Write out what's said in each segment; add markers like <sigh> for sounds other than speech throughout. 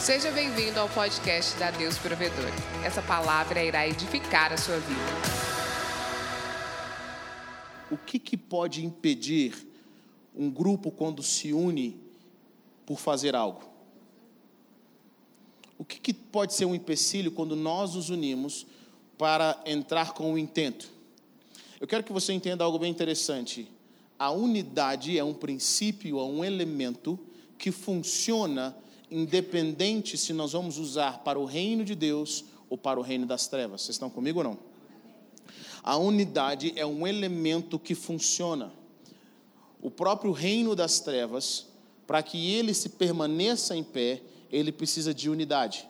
Seja bem-vindo ao podcast da Deus Provedor. Essa palavra irá edificar a sua vida. O que, que pode impedir um grupo quando se une por fazer algo? O que, que pode ser um empecilho quando nós nos unimos para entrar com o intento? Eu quero que você entenda algo bem interessante. A unidade é um princípio, é um elemento que funciona independente se nós vamos usar para o reino de Deus ou para o reino das trevas. Vocês estão comigo ou não? A unidade é um elemento que funciona. O próprio reino das trevas, para que ele se permaneça em pé, ele precisa de unidade.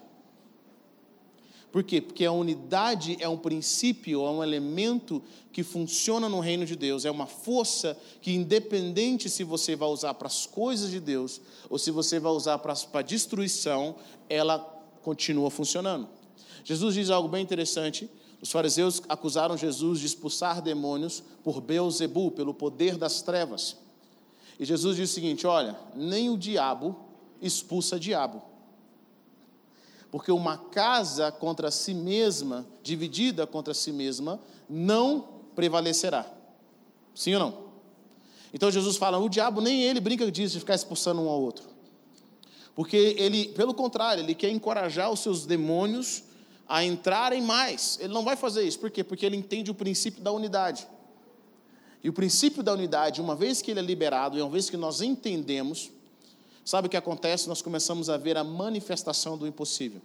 Por quê? Porque a unidade é um princípio, é um elemento que funciona no reino de Deus, é uma força que, independente se você vai usar para as coisas de Deus ou se você vai usar para a destruição, ela continua funcionando. Jesus diz algo bem interessante. Os fariseus acusaram Jesus de expulsar demônios por Beuzebu, pelo poder das trevas. E Jesus diz o seguinte: olha, nem o diabo expulsa diabo porque uma casa contra si mesma, dividida contra si mesma, não prevalecerá. Sim ou não? Então Jesus fala: o diabo nem ele brinca disso, de ficar expulsando um ao outro. Porque ele, pelo contrário, ele quer encorajar os seus demônios a entrarem mais. Ele não vai fazer isso. Por quê? Porque ele entende o princípio da unidade. E o princípio da unidade, uma vez que ele é liberado, e uma vez que nós entendemos, Sabe o que acontece? Nós começamos a ver a manifestação do impossível.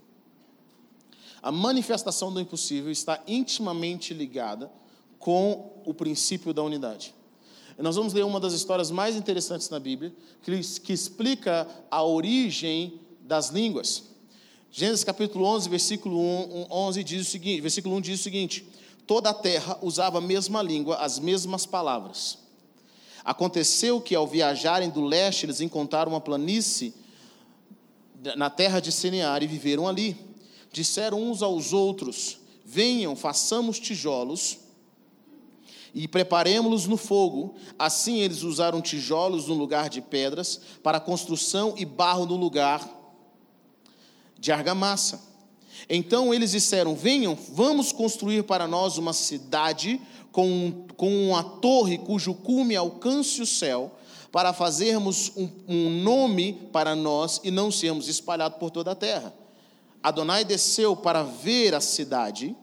A manifestação do impossível está intimamente ligada com o princípio da unidade. Nós vamos ler uma das histórias mais interessantes na Bíblia, que, que explica a origem das línguas. Gênesis capítulo 11, versículo 1, 11 diz o seguinte, versículo 1 diz o seguinte: Toda a terra usava a mesma língua, as mesmas palavras. Aconteceu que, ao viajarem do leste, eles encontraram uma planície na terra de Senear e viveram ali. Disseram uns aos outros: Venham, façamos tijolos e preparemos-los no fogo. Assim eles usaram tijolos no lugar de pedras para construção e barro no lugar de argamassa. Então eles disseram: Venham, vamos construir para nós uma cidade com, com uma torre cujo cume alcance o céu, para fazermos um, um nome para nós e não sermos espalhados por toda a terra. Adonai desceu para ver a cidade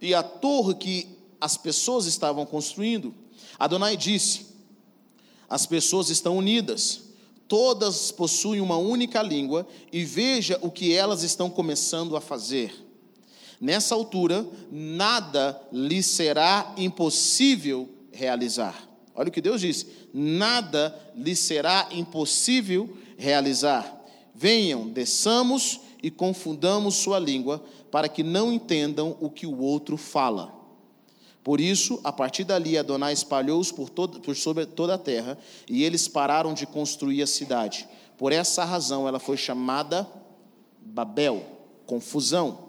e a torre que as pessoas estavam construindo. Adonai disse: As pessoas estão unidas, todas possuem uma única língua, e veja o que elas estão começando a fazer. Nessa altura, nada lhe será impossível realizar. Olha o que Deus diz: nada lhe será impossível realizar. Venham, desçamos e confundamos sua língua, para que não entendam o que o outro fala. Por isso, a partir dali, Adonai espalhou-os por, por sobre toda a terra, e eles pararam de construir a cidade. Por essa razão, ela foi chamada Babel, confusão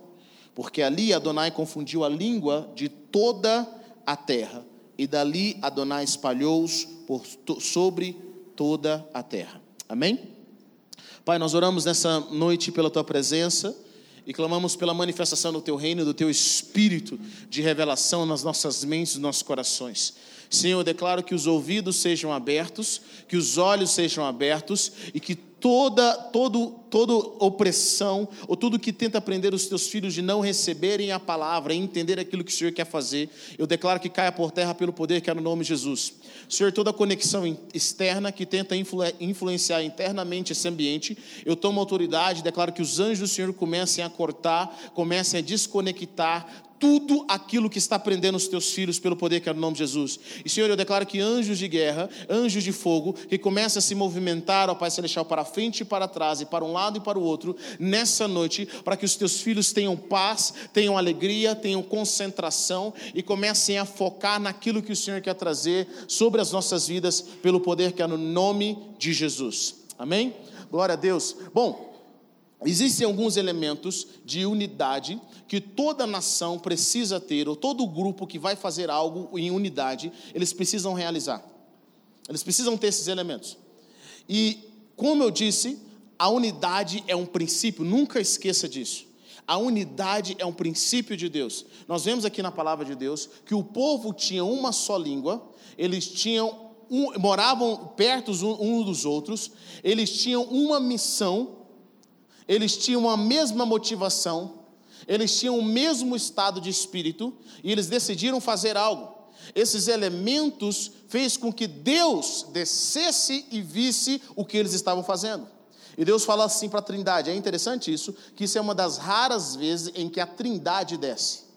porque ali Adonai confundiu a língua de toda a terra, e dali Adonai espalhou-os sobre toda a terra. Amém? Pai, nós oramos nessa noite pela tua presença e clamamos pela manifestação do teu reino, do teu espírito de revelação nas nossas mentes e nossos corações. Senhor, eu declaro que os ouvidos sejam abertos, que os olhos sejam abertos e que toda, todo, toda opressão, ou tudo que tenta prender os teus filhos de não receberem a palavra entender aquilo que o Senhor quer fazer, eu declaro que caia por terra pelo poder que é no nome de Jesus. Senhor, toda conexão externa que tenta influenciar internamente esse ambiente, eu tomo autoridade, declaro que os anjos do Senhor comecem a cortar, comecem a desconectar tudo aquilo que está prendendo os teus filhos pelo poder que é no nome de Jesus. E Senhor, eu declaro que anjos de guerra, anjos de fogo, que começam a se movimentar, ó Pai Celestial, para frente e para trás, e para um lado e para o outro, nessa noite, para que os teus filhos tenham paz, tenham alegria, tenham concentração e comecem a focar naquilo que o Senhor quer trazer sobre as nossas vidas, pelo poder que é no nome de Jesus. Amém? Glória a Deus. Bom, Existem alguns elementos de unidade que toda nação precisa ter, ou todo grupo que vai fazer algo em unidade, eles precisam realizar. Eles precisam ter esses elementos. E, como eu disse, A unidade é um princípio, nunca esqueça disso. A unidade é um princípio de Deus. Nós vemos aqui na palavra de Deus que o povo tinha uma só língua, eles tinham um, moravam perto uns dos outros, eles tinham uma missão, eles tinham a mesma motivação, eles tinham o mesmo estado de espírito e eles decidiram fazer algo. Esses elementos fez com que Deus descesse e visse o que eles estavam fazendo. E Deus fala assim para a Trindade. É interessante isso, que isso é uma das raras vezes em que a Trindade desce.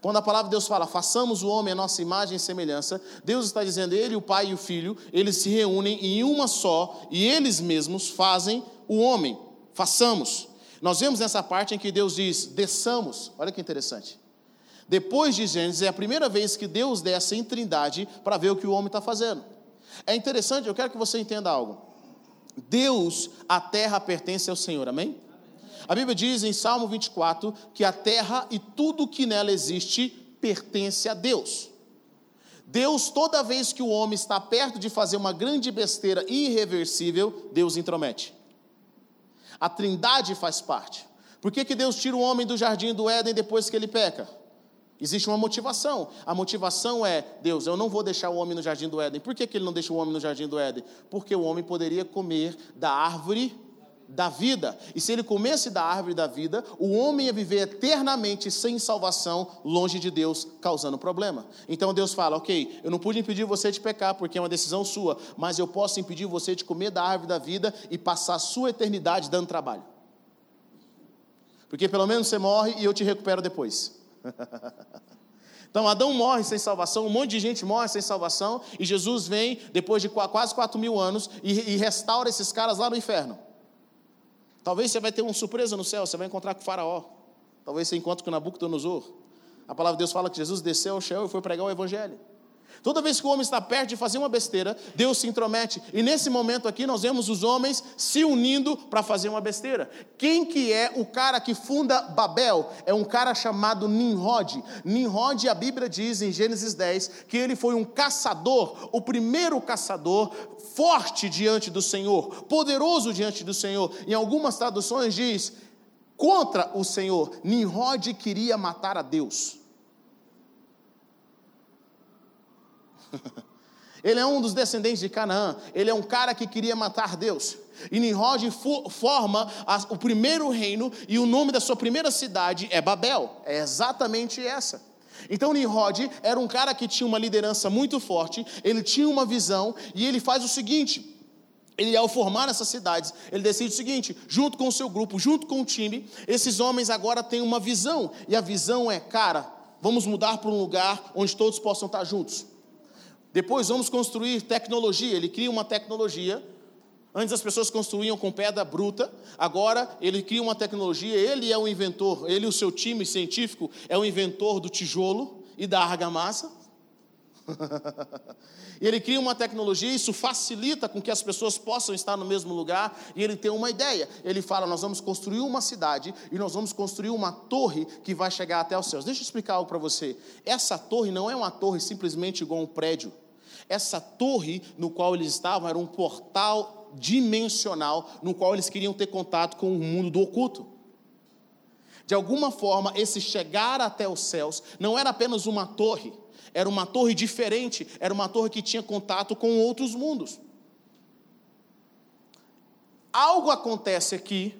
Quando a palavra de Deus fala, façamos o homem a nossa imagem e semelhança, Deus está dizendo, ele, o Pai e o Filho, eles se reúnem em uma só e eles mesmos fazem o homem. Façamos. Nós vemos nessa parte em que Deus diz, desçamos. Olha que interessante. Depois de Gênesis, é a primeira vez que Deus desce em trindade para ver o que o homem está fazendo. É interessante, eu quero que você entenda algo. Deus, a terra pertence ao Senhor, amém? A Bíblia diz em Salmo 24 que a terra e tudo que nela existe pertence a Deus. Deus, toda vez que o homem está perto de fazer uma grande besteira irreversível, Deus intromete. A trindade faz parte. Por que, que Deus tira o homem do jardim do Éden depois que ele peca? Existe uma motivação. A motivação é: Deus, eu não vou deixar o homem no jardim do Éden. Por que, que ele não deixa o homem no jardim do Éden? Porque o homem poderia comer da árvore da vida. E se ele comesse da árvore da vida, o homem ia viver eternamente sem salvação, longe de Deus, causando problema. Então Deus fala: Ok, eu não pude impedir você de pecar, porque é uma decisão sua, mas eu posso impedir você de comer da árvore da vida e passar a sua eternidade dando trabalho. Porque pelo menos você morre e eu te recupero depois. <laughs> Então Adão morre sem salvação, um monte de gente morre sem salvação, e Jesus vem depois de quase 4 mil anos e, restaura esses caras lá no inferno. Talvez você vai ter uma surpresa no céu, você vai encontrar com o faraó. Talvez você encontre com Nabucodonosor. A palavra de Deus fala que Jesus desceu ao céu e foi pregar o evangelho. Toda vez que o homem está perto de fazer uma besteira, Deus se intromete. E nesse momento aqui nós vemos os homens se unindo para fazer uma besteira. Quem que é o cara que funda Babel? É um cara chamado Nimrod. Nimrod, a Bíblia diz em Gênesis 10 que ele foi um caçador, o primeiro caçador forte diante do Senhor, poderoso diante do Senhor. Em algumas traduções diz contra o Senhor. Nimrod queria matar a Deus. <laughs> Ele é um dos descendentes de Canaã. Ele é um cara que queria matar Deus. E Nimrod forma o primeiro reino e o nome da sua primeira cidade é Babel. É exatamente essa. Então Nimrod era um cara que tinha uma liderança muito forte, ele tinha uma visão e ele faz o seguinte: ele, ao formar essas cidades, ele decide o seguinte: junto com o seu grupo, junto com o time, esses homens agora têm uma visão, e a visão é, cara, vamos mudar para um lugar onde todos possam estar juntos. Depois vamos construir tecnologia. Ele cria uma tecnologia. Antes as pessoas construíam com pedra bruta, agora ele cria uma tecnologia, ele é o inventor, ele e o seu time científico é o inventor do tijolo e da argamassa. <laughs> ele cria uma tecnologia, isso facilita com que as pessoas possam estar no mesmo lugar, e ele tem uma ideia. Ele fala: Nós vamos construir uma cidade e nós vamos construir uma torre que vai chegar até os céus. Deixa eu explicar algo para você. Essa torre não é uma torre simplesmente igual um prédio. Essa torre no qual eles estavam era um portal dimensional no qual eles queriam ter contato com o mundo do oculto. De alguma forma, esse chegar até os céus não era apenas uma torre, era uma torre diferente, era uma torre que tinha contato com outros mundos. Algo acontece aqui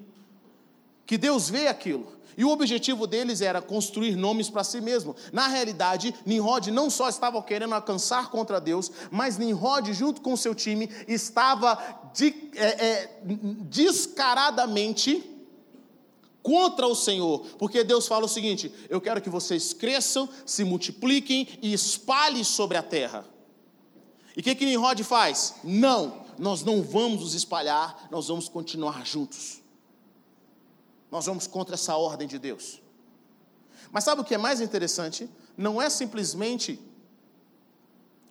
que Deus vê aquilo. E o objetivo deles era construir nomes para si mesmo. Na realidade, Nimrod não só estava querendo alcançar contra Deus, mas Nimrod, junto com seu time, estava de, é, é, descaradamente contra o Senhor, porque Deus fala o seguinte: eu quero que vocês cresçam, se multipliquem e espalhem sobre a terra. E o que, que Nimrod faz? Não, nós não vamos nos espalhar, nós vamos continuar juntos. Nós vamos contra essa ordem de Deus. Mas sabe o que é mais interessante? Não é simplesmente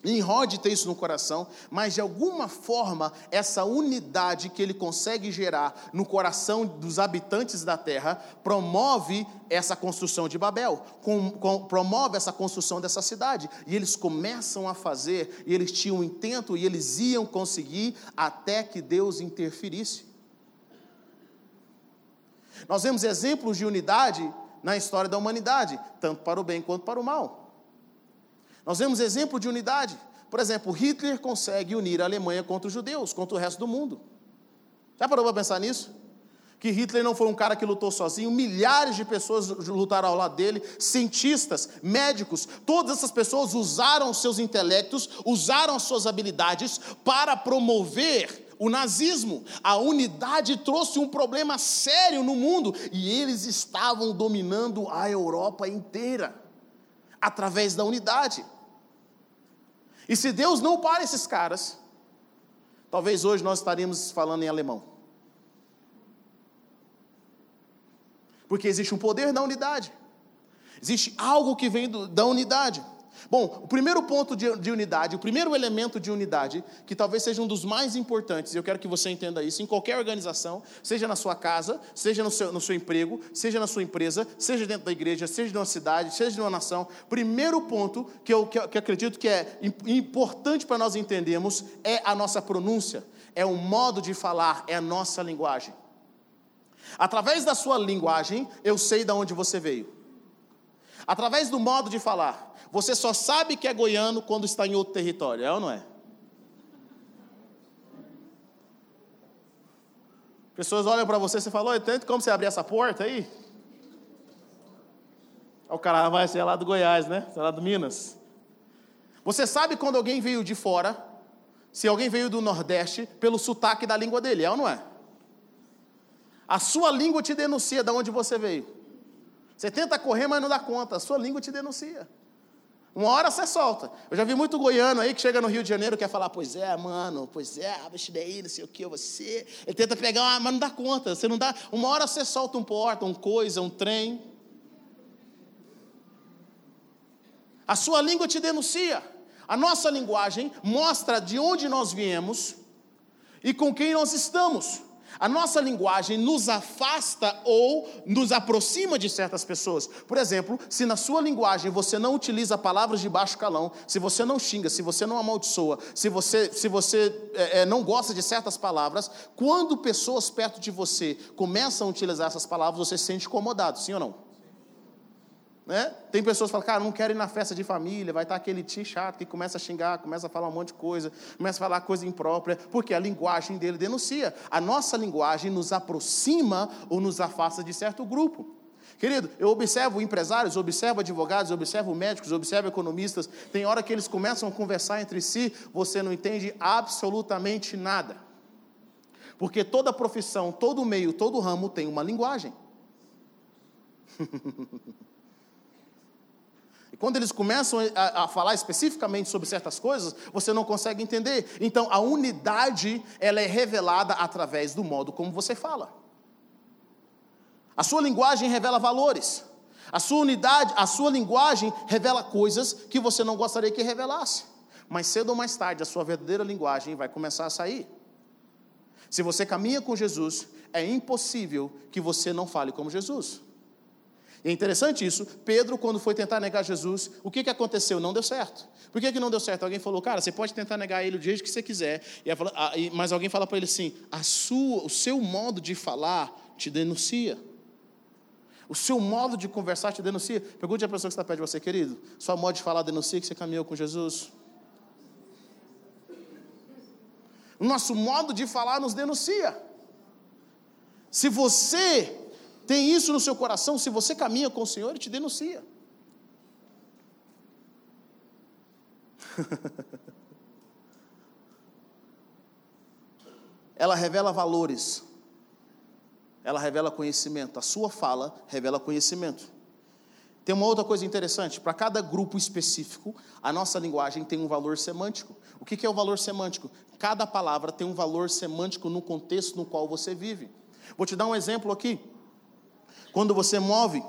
Nimrod ter isso no coração, mas de alguma forma essa unidade que ele consegue gerar no coração dos habitantes da terra promove essa construção de Babel, com, com, promove essa construção dessa cidade. E eles começam a fazer, e eles tinham um intento, e eles iam conseguir até que Deus interferisse. Nós vemos exemplos de unidade na história da humanidade, tanto para o bem quanto para o mal. Nós vemos exemplo de unidade. Por exemplo, Hitler consegue unir a Alemanha contra os judeus, contra o resto do mundo. Já parou para pensar nisso? Que Hitler não foi um cara que lutou sozinho, milhares de pessoas lutaram ao lado dele, cientistas, médicos, todas essas pessoas usaram seus intelectos, usaram suas habilidades para promover o nazismo. A unidade trouxe um problema sério no mundo e eles estavam dominando a Europa inteira através da unidade. E se Deus não para esses caras, talvez hoje nós estaríamos falando em alemão. Porque existe um poder da unidade. Existe algo que vem do, da unidade. Bom, o primeiro ponto de, de, unidade, o primeiro elemento de unidade, que talvez seja um dos mais importantes, e eu quero que você entenda isso, em qualquer organização, seja na sua casa, seja no seu, no seu emprego, seja na sua empresa, seja dentro da igreja, seja de uma cidade, seja de uma nação, primeiro ponto que eu que, que acredito que é importante para nós entendermos é a nossa pronúncia, é o modo de falar, é a nossa linguagem. Através da sua linguagem, eu sei de onde você veio. Através do modo de falar, você só sabe que é goiano quando está em outro território, é ou não é? Pessoas olham para você e você fala, tanto como você abrir essa porta aí? O cara vai ser lá do Goiás, né? Você é lá do Minas. Você sabe quando alguém veio de fora, se alguém veio do Nordeste, pelo sotaque da língua dele, é ou não é? A sua língua te denuncia de onde você veio. Você tenta correr, mas não dá conta. A sua língua te denuncia. Uma hora você solta. Eu já vi muito goiano aí que chega no Rio de Janeiro e quer falar, pois é, mano, pois é, abaixo daí, não sei o que, você. Ele tenta pegar, uma, mas não dá conta. Você não dá. Uma hora você solta um porta, um coisa, um trem. A sua língua te denuncia. A nossa linguagem mostra de onde nós viemos e com quem nós estamos. A nossa linguagem nos afasta ou nos aproxima de certas pessoas. Por exemplo, se na sua linguagem você não utiliza palavras de baixo calão, se você não xinga, se você não amaldiçoa, se você, se você é, é, não gosta de certas palavras, quando pessoas perto de você começam a utilizar essas palavras, você se sente incomodado, sim ou não? Né? Tem pessoas que falam, cara, não quero ir na festa de família, vai estar aquele tio chato que começa a xingar, começa a falar um monte de coisa, começa a falar coisa imprópria, porque a linguagem dele denuncia. A nossa linguagem nos aproxima ou nos afasta de certo grupo. Querido, eu observo empresários, observo advogados, observo médicos, observo economistas, tem hora que eles começam a conversar entre si, você não entende absolutamente nada. Porque toda profissão, todo meio, todo ramo tem uma linguagem. <laughs> E quando eles começam a, a, falar especificamente sobre certas coisas, você não consegue entender. Então, a unidade, ela é revelada através do modo como você fala. A sua linguagem revela valores. A sua unidade, a sua linguagem revela coisas que você não gostaria que revelasse. Mas cedo ou mais tarde, a sua verdadeira linguagem vai começar a sair. Se você caminha com Jesus, é impossível que você não fale como Jesus. É interessante isso. Pedro, quando foi tentar negar Jesus, o que, que aconteceu? Não deu certo. Por que, que não deu certo? Alguém falou, cara, você pode tentar negar ele do jeito que você quiser. Mas alguém fala para ele assim: a sua, o seu modo de falar te denuncia. O seu modo de conversar te denuncia. Pergunte à pessoa que está perto de você, querido. Sua modo de falar denuncia que você caminhou com Jesus. O nosso modo de falar nos denuncia. Se você tem isso no seu coração, se você caminha com o Senhor, Ele te denuncia. <laughs> Ela revela valores, ela revela conhecimento. A sua fala revela conhecimento. Tem uma outra coisa interessante: para cada grupo específico, a nossa linguagem tem um valor semântico. O que é o valor semântico? Cada palavra tem um valor semântico no contexto no qual você vive. Vou te dar um exemplo aqui. Quando você move,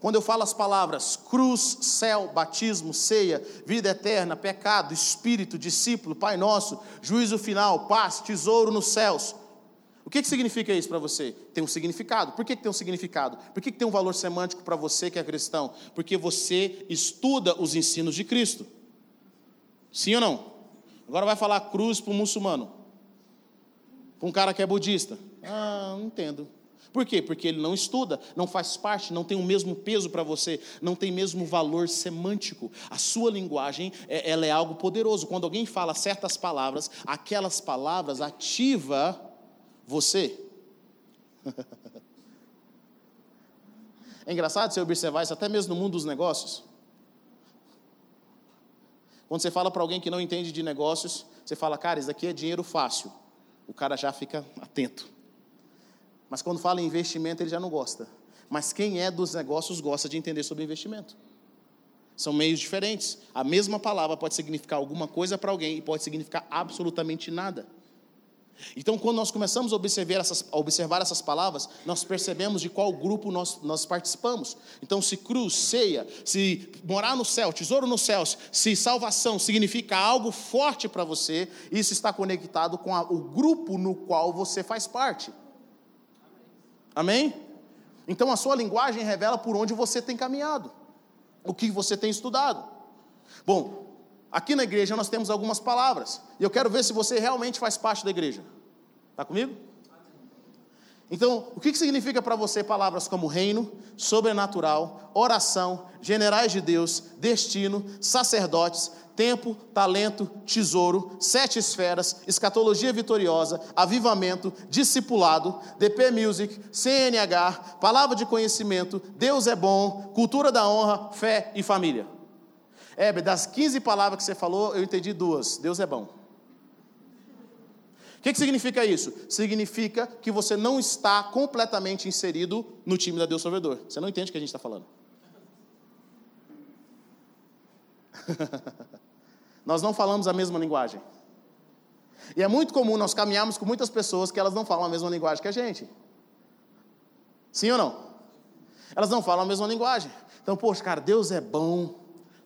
quando eu falo as palavras cruz, céu, batismo, ceia, vida eterna, pecado, espírito, discípulo, Pai nosso, juízo final, paz, tesouro nos céus. O que, que significa isso para você? Tem um significado. Por que, que tem um significado? Por que, que tem um valor semântico para você que é cristão? Porque você estuda os ensinos de Cristo. Sim ou não? Agora vai falar cruz para um muçulmano. Para um cara que é budista. Ah, não entendo. Por quê? Porque ele não estuda, não faz parte, não tem o mesmo peso para você, não tem mesmo valor semântico. A sua linguagem, é, ela é algo poderoso. Quando alguém fala certas palavras, aquelas palavras ativa você. <laughs> É engraçado você observar isso até mesmo no mundo dos negócios. Quando você fala para alguém que não entende de negócios, você fala, cara, isso daqui é dinheiro fácil. O cara já fica atento. Mas quando fala em investimento, ele já não gosta. Mas quem é dos negócios gosta de entender sobre investimento. São meios diferentes. A mesma palavra pode significar alguma coisa para alguém e pode significar absolutamente nada. Então, quando nós começamos a observar essas, a observar essas palavras, nós percebemos de qual grupo nós, nós participamos. Então, se cruz, ceia, se morar no céu, tesouro nos céus, se salvação significa algo forte para você, isso está conectado com a, o grupo no qual você faz parte. Amém? Então a sua linguagem revela por onde você tem caminhado, o que você tem estudado. Bom, aqui na igreja nós temos algumas palavras, e eu quero ver se você realmente faz parte da igreja. Está comigo? Então, o que significa para você palavras como reino, sobrenatural, oração, generais de Deus, destino, sacerdotes, tempo, talento, tesouro, sete esferas, escatologia vitoriosa, avivamento, discipulado, DP Music, CNH, palavra de conhecimento, Deus é bom, cultura da honra, fé e família. É, das 15 palavras que você falou, eu entendi duas. Deus é bom. O que, que significa isso? Significa que você não está completamente inserido no time da Deus Salvador. Você não entende o que a gente está falando. <laughs> Nós não falamos a mesma linguagem. E é muito comum nós caminharmos com muitas pessoas que elas não falam a mesma linguagem que a gente. Sim ou não? Elas não falam a mesma linguagem. Então, poxa, cara, Deus é bom.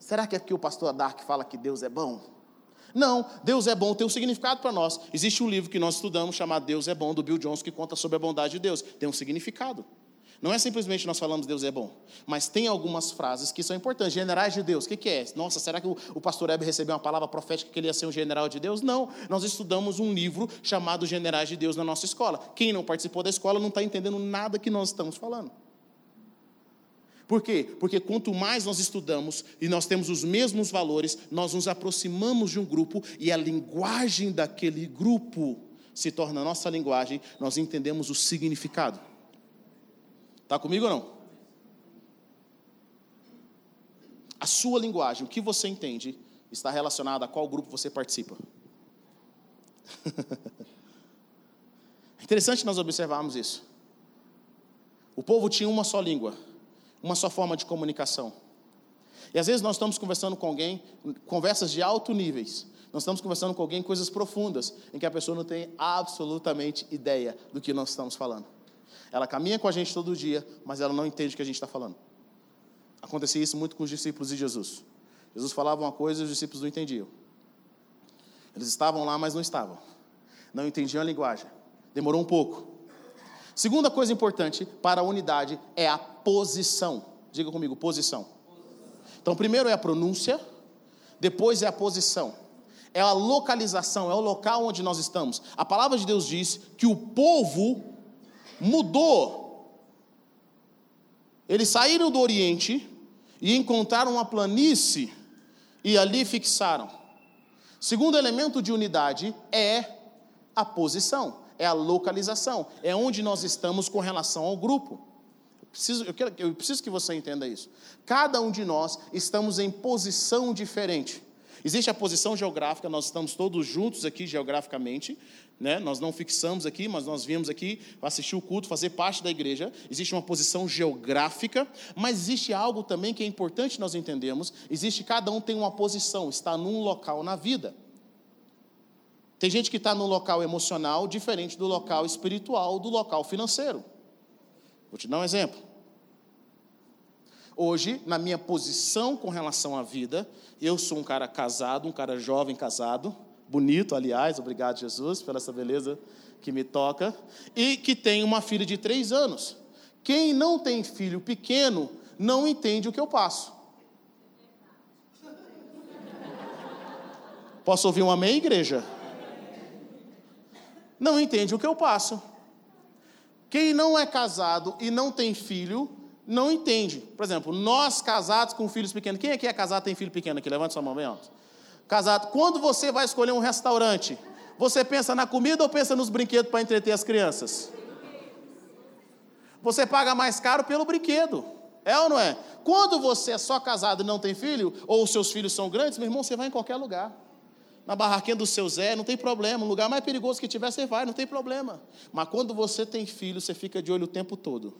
Será que é que o pastor Dark fala que Deus é bom? Não, Deus é bom tem um significado para nós. Existe um livro que nós estudamos chamado Deus é bom, do Bill Jones, que conta sobre a bondade de Deus. Tem um significado. Não é simplesmente nós falamos Deus é bom, mas tem algumas frases que são importantes. Generais de Deus, o que, que, é? Nossa, será que o, pastor Hebe recebeu uma palavra profética que ele ia ser um general de Deus? Não, nós estudamos um livro chamado Generais de Deus na nossa escola. Quem não participou da escola não está entendendo nada que nós estamos falando. Por quê? Porque quanto mais nós estudamos e nós temos os mesmos valores, nós nos aproximamos de um grupo e a linguagem daquele grupo se torna nossa linguagem, nós entendemos o significado. Está comigo ou não? A sua linguagem, o que você entende, está relacionado a qual grupo você participa. <laughs> é interessante nós observarmos isso. O povo tinha uma só língua, uma só forma de comunicação. E às vezes nós estamos conversando com alguém, conversas de alto níveis. Nós estamos conversando com alguém coisas profundas, em que a pessoa não tem absolutamente ideia do que nós estamos falando. Ela caminha com a gente todo dia, mas ela não entende o que a gente está falando. Acontecia isso muito com os discípulos de Jesus. Jesus falava uma coisa e os discípulos não entendiam. Eles estavam lá, mas não estavam. Não entendiam a linguagem. Demorou um pouco. Segunda coisa importante para a unidade é a posição. Diga comigo, posição. Então, primeiro é a pronúncia, depois é a posição. É a localização, é o local onde nós estamos. A palavra de Deus diz que o povo mudou. Eles saíram do Oriente e encontraram uma planície e ali fixaram. Segundo elemento de unidade é a posição, é a localização, é onde nós estamos com relação ao grupo. Eu preciso, eu, quero, eu preciso que você entenda isso. Cada um de nós estamos em posição diferente. Existe a posição geográfica, nós estamos todos juntos aqui geograficamente, né? nós não fixamos aqui, mas nós viemos aqui assistir o culto, fazer parte da igreja. Existe uma posição geográfica, mas existe algo também que é importante nós entendermos: existe, cada um tem uma posição, está num local na vida. Tem gente que está no local emocional diferente do local espiritual, do local financeiro. Vou te dar um exemplo. Hoje, na minha posição com relação à vida, eu sou um cara casado, um cara jovem casado, bonito, aliás, obrigado, Jesus, pela essa beleza que me toca, e que tem uma filha de três anos. Quem não tem filho pequeno não entende o que eu passo. Posso ouvir um amém, igreja? Não entende o que eu passo. Quem não é casado e não tem filho, não entende. Por exemplo, nós casados com filhos pequenos. Quem aqui é casado tem filho pequeno aqui? Levanta sua mão bem alto. Casado. Quando você vai escolher um restaurante, você pensa na comida ou pensa nos brinquedos para entreter as crianças? Você paga mais caro pelo brinquedo. É ou não é? Quando você é só casado e não tem filho, ou os seus filhos são grandes, meu irmão, você vai em qualquer lugar. Na barraquinha do seu Zé, não tem problema. Um lugar mais perigoso que tiver, você vai, não tem problema. Mas quando você tem filho, você fica de olho o tempo todo.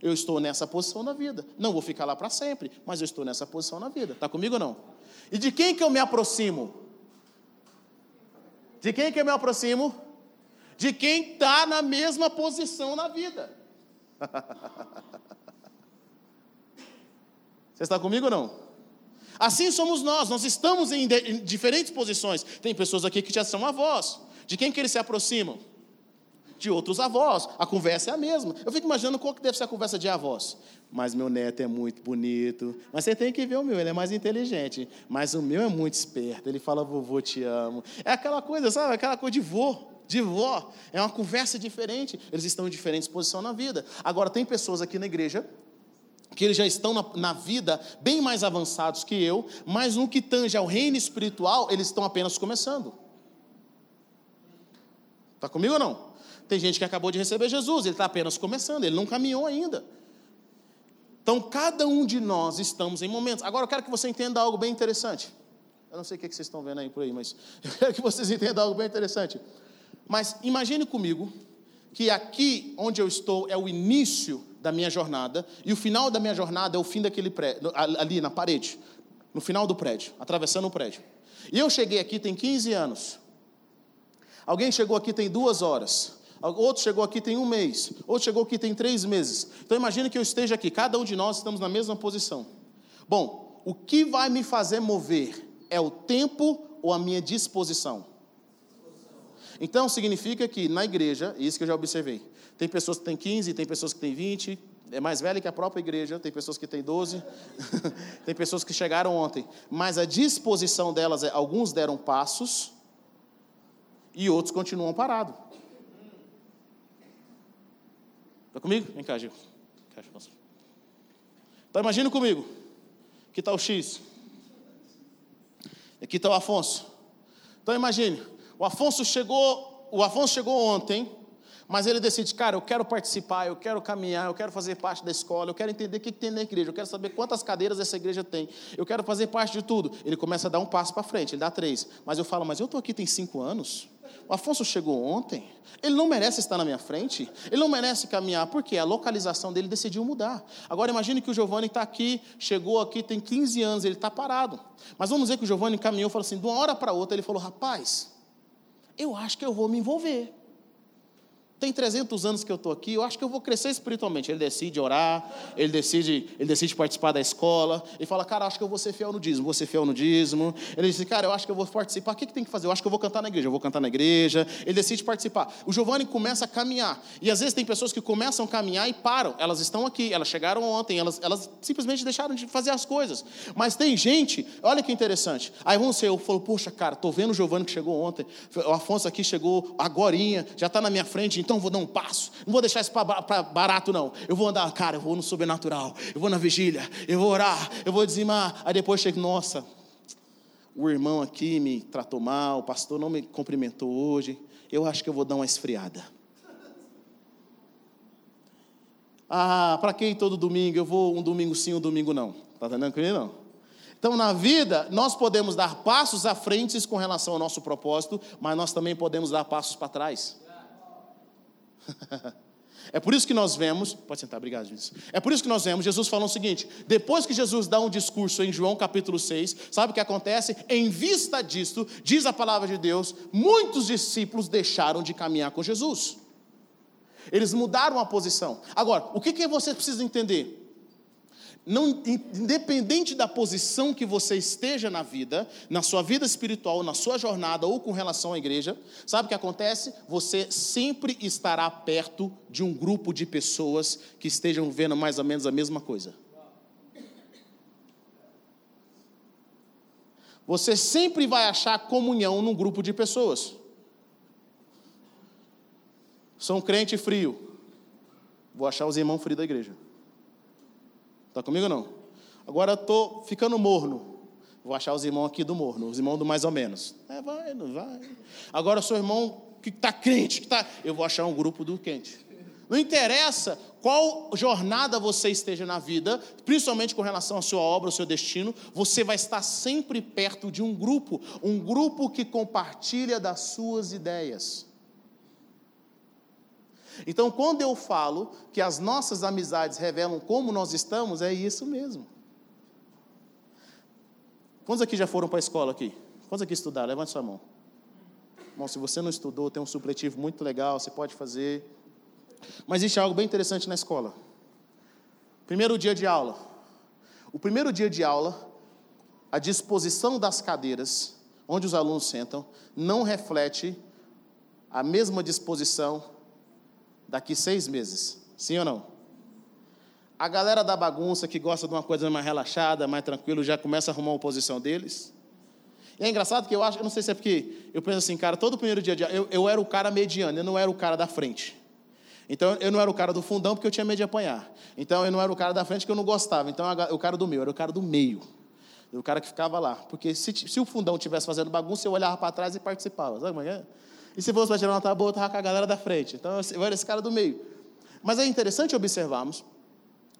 Eu estou nessa posição na vida. Não vou ficar lá para sempre, mas eu estou nessa posição na vida. Está comigo ou não? E de quem que eu me aproximo? De quem que eu me aproximo? De quem está na mesma posição na vida. <laughs> Você está comigo ou não? Assim somos nós, nós estamos em, diferentes posições. Tem pessoas aqui que já são avós. De quem que eles se aproximam? De outros avós. A conversa é a mesma. Eu fico imaginando qual que deve ser a conversa de avós. Mas meu neto é muito bonito. Mas você tem que ver o meu, ele é mais inteligente. Mas o meu é muito esperto. Ele fala, vovô, te amo. É aquela coisa, sabe? Aquela coisa de vô de vó. É uma conversa diferente. Eles estão em diferentes posições na vida. Agora, tem pessoas aqui na igreja que eles já estão na, na, vida bem mais avançados que eu, mas no que tange ao reino espiritual, eles estão apenas começando. Está comigo ou não? Tem gente que acabou de receber Jesus, ele está apenas começando, ele não caminhou ainda. Então, cada um de nós estamos em momentos. Agora, eu quero que você entenda algo bem interessante. Eu não sei o que vocês estão vendo aí por aí, mas <laughs> eu quero que vocês entendam algo bem interessante. Mas imagine comigo que aqui onde eu estou é o início da minha jornada e o final da minha jornada é o fim daquele prédio, ali na parede, no final do prédio, atravessando o prédio. E eu cheguei aqui tem 15 anos. Alguém chegou aqui tem duas horas. Outro chegou aqui tem um mês. Outro chegou aqui tem três meses. Então imagine que eu esteja aqui. Cada um de nós estamos na mesma posição. Bom, o que vai me fazer mover é o tempo ou a minha disposição? Então significa que na igreja, isso que eu já observei, tem pessoas que têm 15, tem pessoas que têm 20, é mais velha que a própria igreja, tem pessoas que têm 12, <laughs> tem pessoas que chegaram ontem, mas a disposição delas é, alguns deram passos e outros continuam parados. Está comigo? Vem cá, Gil. Então imagine comigo. Aqui está o X. Aqui está o Afonso. Então imagine, o Afonso chegou, o Afonso chegou ontem, mas ele decide, cara, eu quero participar, eu quero caminhar, eu quero fazer parte da escola, eu quero entender o que tem na igreja, eu quero saber quantas cadeiras essa igreja tem, eu quero fazer parte de tudo. Ele começa a dar um passo para frente, ele dá três. Mas eu falo, mas eu estou aqui tem cinco anos. O Afonso chegou ontem, ele não merece estar na minha frente, ele não merece caminhar, porque a localização dele decidiu mudar. Agora imagine que o Giovanni está aqui, chegou aqui, tem 15 anos, ele está parado. Mas vamos dizer que o Giovanni caminhou e falou assim, de uma hora para outra, ele falou, rapaz, eu acho que eu vou me envolver. Tem 300 anos que eu estou aqui, eu acho que eu vou crescer espiritualmente. Ele decide orar, ele decide, ele decide participar da escola. Ele fala, cara, acho que eu vou ser fiel no dízimo, vou ser fiel no dízimo. Ele diz, cara, eu acho que eu vou participar. O que, que tem que fazer? Eu acho que eu vou cantar na igreja, eu vou cantar na igreja. Ele decide participar. O Giovanni começa a caminhar. E às vezes tem pessoas que começam a caminhar e param. Elas estão aqui, elas chegaram ontem, elas, elas simplesmente deixaram de fazer as coisas. Mas tem gente, olha que interessante. Aí vamos ser, eu falo, poxa, cara, estou vendo o Giovanni que chegou ontem. O Afonso aqui chegou agora, já está na minha frente, então vou dar um passo. Não vou deixar isso para barato, não. Eu vou andar, cara, eu vou no sobrenatural, eu vou na vigília, eu vou orar, eu vou dizimar. Aí depois chega, nossa, o irmão aqui me tratou mal, o pastor não me cumprimentou hoje. Eu acho que eu vou dar uma esfriada. Ah, para quem todo domingo? Eu vou um domingo sim, um domingo não. Está entendendo comigo? Não. Então, na vida, nós podemos dar passos à frente com relação ao nosso propósito, mas nós também podemos dar passos para trás. <laughs> É por isso que nós vemos, pode sentar, obrigado, Jesus. É por isso que nós vemos Jesus falando o seguinte: depois que Jesus dá um discurso em João capítulo 6, sabe o que acontece? Em vista disto, diz a palavra de Deus, muitos discípulos deixaram de caminhar com Jesus. Eles mudaram a posição. Agora, o que, que você precisa entender? Não, independente da posição que você esteja na vida, na sua vida espiritual, na sua jornada ou com relação à igreja, sabe o que acontece? Você sempre estará perto de um grupo de pessoas que estejam vendo mais ou menos a mesma coisa. Você sempre vai achar comunhão num grupo de pessoas. Sou um crente frio. vou achar os irmãos frios da igreja. Está comigo não? Agora estou ficando morno. Vou achar os irmãos aqui do morno, os irmãos do mais ou menos. É, vai, não vai. Agora eu sou irmão que está crente, que tá, eu vou achar um grupo do quente. Não interessa qual jornada você esteja na vida, principalmente com relação à sua obra, ao seu destino, você vai estar sempre perto de um grupo, um grupo que compartilha das suas ideias. Então, quando eu falo que as nossas amizades revelam como nós estamos, é isso mesmo. Quantos aqui já foram para a escola aqui? Quantos aqui estudaram? Levante sua mão. Bom, se você não estudou, tem um supletivo muito legal, você pode fazer. Mas existe algo bem interessante na escola. Primeiro dia de aula. O primeiro dia de aula, a disposição das cadeiras, onde os alunos sentam, não reflete a mesma disposição daqui seis meses. Sim ou não? A galera da bagunça que gosta de uma coisa mais relaxada, mais tranquilo, já começa a arrumar a posição deles. E é engraçado que eu acho, eu não sei se é porque eu penso assim, cara, todo primeiro dia eu, eu era o cara mediano, eu não era o cara da frente. Então eu não era o cara do fundão porque eu tinha medo de apanhar. Então eu não era o cara da frente que eu não gostava. Então o cara do meio, era o cara do meio. O cara que ficava lá. Porque se, se o fundão estivesse fazendo bagunça, eu olhava para trás e participava. Sabe como é? É? E se fosse para tirar uma tábua, eu estava com a galera da frente. Então eu era esse cara do meio. Mas é interessante observarmos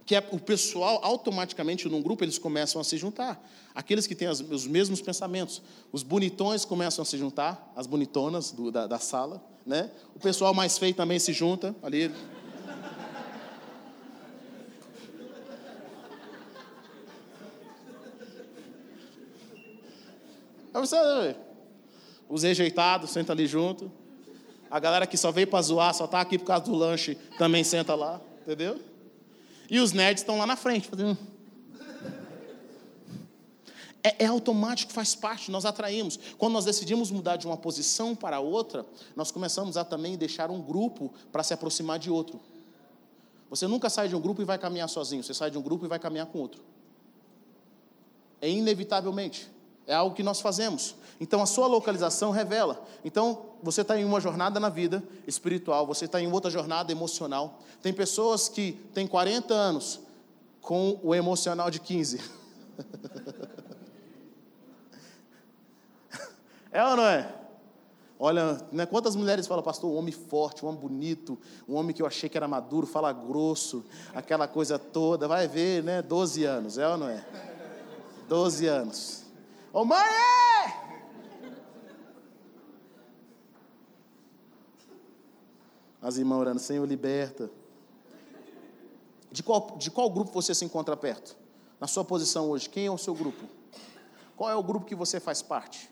que é, o pessoal, automaticamente, num grupo, eles começam a se juntar. Aqueles que têm os mesmos pensamentos. Os bonitões começam a se juntar, as bonitonas do, da, da sala. Né? O pessoal mais feio também se junta ali. Você, os rejeitados sentam ali junto. A galera que só veio para zoar, só está aqui por causa do lanche, também senta lá, entendeu? E os nerds estão lá na frente, fazendo. É, é, automático, faz parte, nós atraímos. Quando nós decidimos mudar de uma posição para outra, nós começamos a também deixar um grupo para se aproximar de outro. Você nunca sai de um grupo e vai caminhar sozinho, você sai de um grupo e vai caminhar com outro. É inevitavelmente. É algo que nós fazemos. Então a sua localização revela. Então você está em uma jornada na vida espiritual, você está em outra jornada emocional. Tem pessoas que têm 40 anos com o emocional de 15. <laughs> é ou não é? Olha, né, quantas mulheres falam, pastor, um homem forte, um homem bonito, um homem que eu achei que era maduro, fala grosso, aquela coisa toda, vai ver, né? 12 anos, é ou não é? 12 anos. Ô mãe! É! As irmãs orando, Senhor, liberta. De qual, de qual grupo você se encontra perto? Na sua posição hoje, quem é o seu grupo? Qual é o grupo que você faz parte?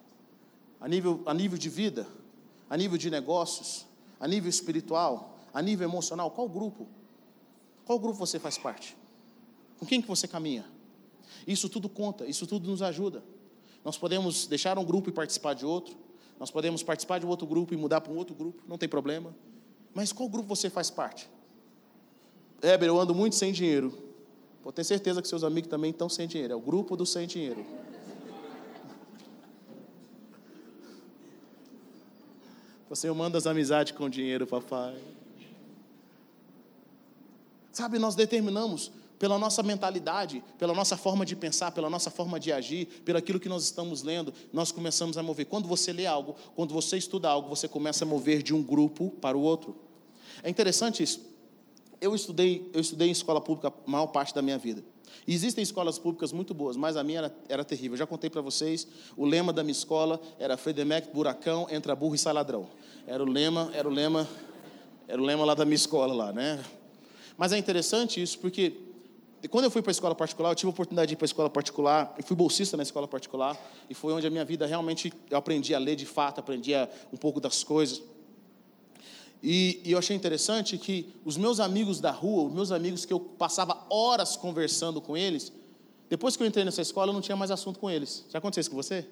A nível, a nível de vida? A nível de negócios? A nível espiritual? A nível emocional? Qual grupo? Qual grupo você faz parte? Com quem que você caminha? Isso tudo conta, isso tudo nos ajuda. Nós podemos deixar um grupo e participar de outro. Nós podemos participar de outro grupo e mudar para um outro grupo, não tem problema. Mas qual grupo você faz parte? Heber, eu ando muito sem dinheiro. Pô, tenho certeza que seus amigos também estão sem dinheiro. É o grupo do sem dinheiro. <laughs> Você manda as amizades com dinheiro, papai. Sabe, nós determinamos pela nossa mentalidade, pela nossa forma de pensar, pela nossa forma de agir, pelo aquilo que nós estamos lendo, nós começamos a mover. Quando você lê algo, quando você estuda algo, você começa a mover de um grupo para o outro. É interessante isso. Eu estudei, eu estudei em escola pública a maior parte da minha vida. Existem escolas públicas muito boas, mas a minha era, era terrível. Eu já contei para vocês, o lema da minha escola era Fredemec, buracão, entra burro e sai ladrão. Era o lema, era o lema, era o lema lá da minha escola lá, né? Mas é interessante isso porque quando eu fui para a escola particular, eu tive a oportunidade de ir para a escola particular, eu fui bolsista na escola particular, e foi onde a minha vida realmente, eu aprendi a ler de fato, aprendi um pouco das coisas. E, e, eu achei interessante que os meus amigos da rua, os meus amigos que eu passava horas conversando com eles, depois que eu entrei nessa escola, eu não tinha mais assunto com eles. Já aconteceu isso com você?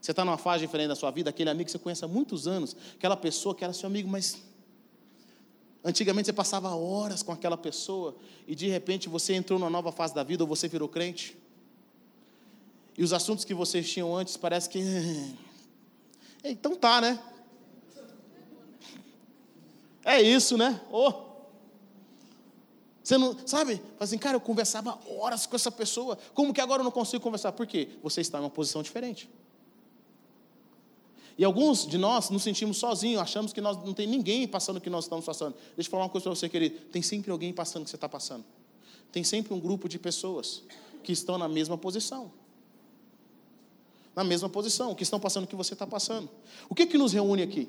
Você está numa fase diferente da sua vida, aquele amigo que você conhece há muitos anos, aquela pessoa que era seu amigo, mas Antigamente você passava horas com aquela pessoa e de repente você entrou numa nova fase da vida ou você virou crente. E os assuntos que vocês tinham antes parece que. Então tá, né? É isso, né? Oh. Você não, sabe? Assim, cara, eu conversava horas com essa pessoa. Como que agora eu não consigo conversar? Por quê? Você está em uma posição diferente. E alguns de nós nos sentimos sozinhos, achamos que nós não tem ninguém passando o que nós estamos passando. Deixa eu falar uma coisa para você, querido. Tem sempre alguém passando o que você está passando. Tem sempre um grupo de pessoas que estão na mesma posição. Na mesma posição, que estão passando o que você está passando. O que, que nos reúne aqui?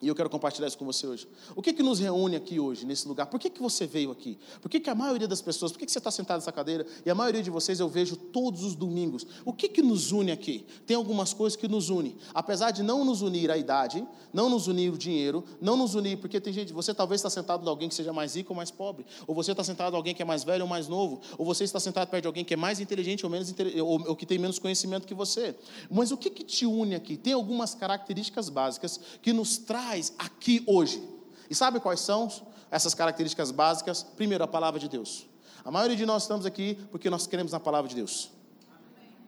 E eu quero compartilhar isso com você hoje. O que que nos reúne aqui hoje, nesse lugar? Por que, que você veio aqui? Por que, que a maioria das pessoas, por que, que você está sentado nessa cadeira e a maioria de vocês eu vejo todos os domingos? O que que nos une aqui? Tem algumas coisas que nos unem. Apesar de não nos unir a idade, não nos unir o dinheiro, não nos unir, porque tem gente, você talvez está sentado de alguém que seja mais rico ou mais pobre, ou você está sentado de alguém que é mais velho ou mais novo, ou você está sentado perto de alguém que é mais inteligente ou, menos, ou, ou que tem menos conhecimento que você. Mas o que, que te une aqui? Tem algumas características básicas que nos traz aqui hoje. E sabe quais são essas características básicas? Primeiro, a palavra de Deus. A maioria de nós estamos aqui porque nós cremos na palavra de Deus.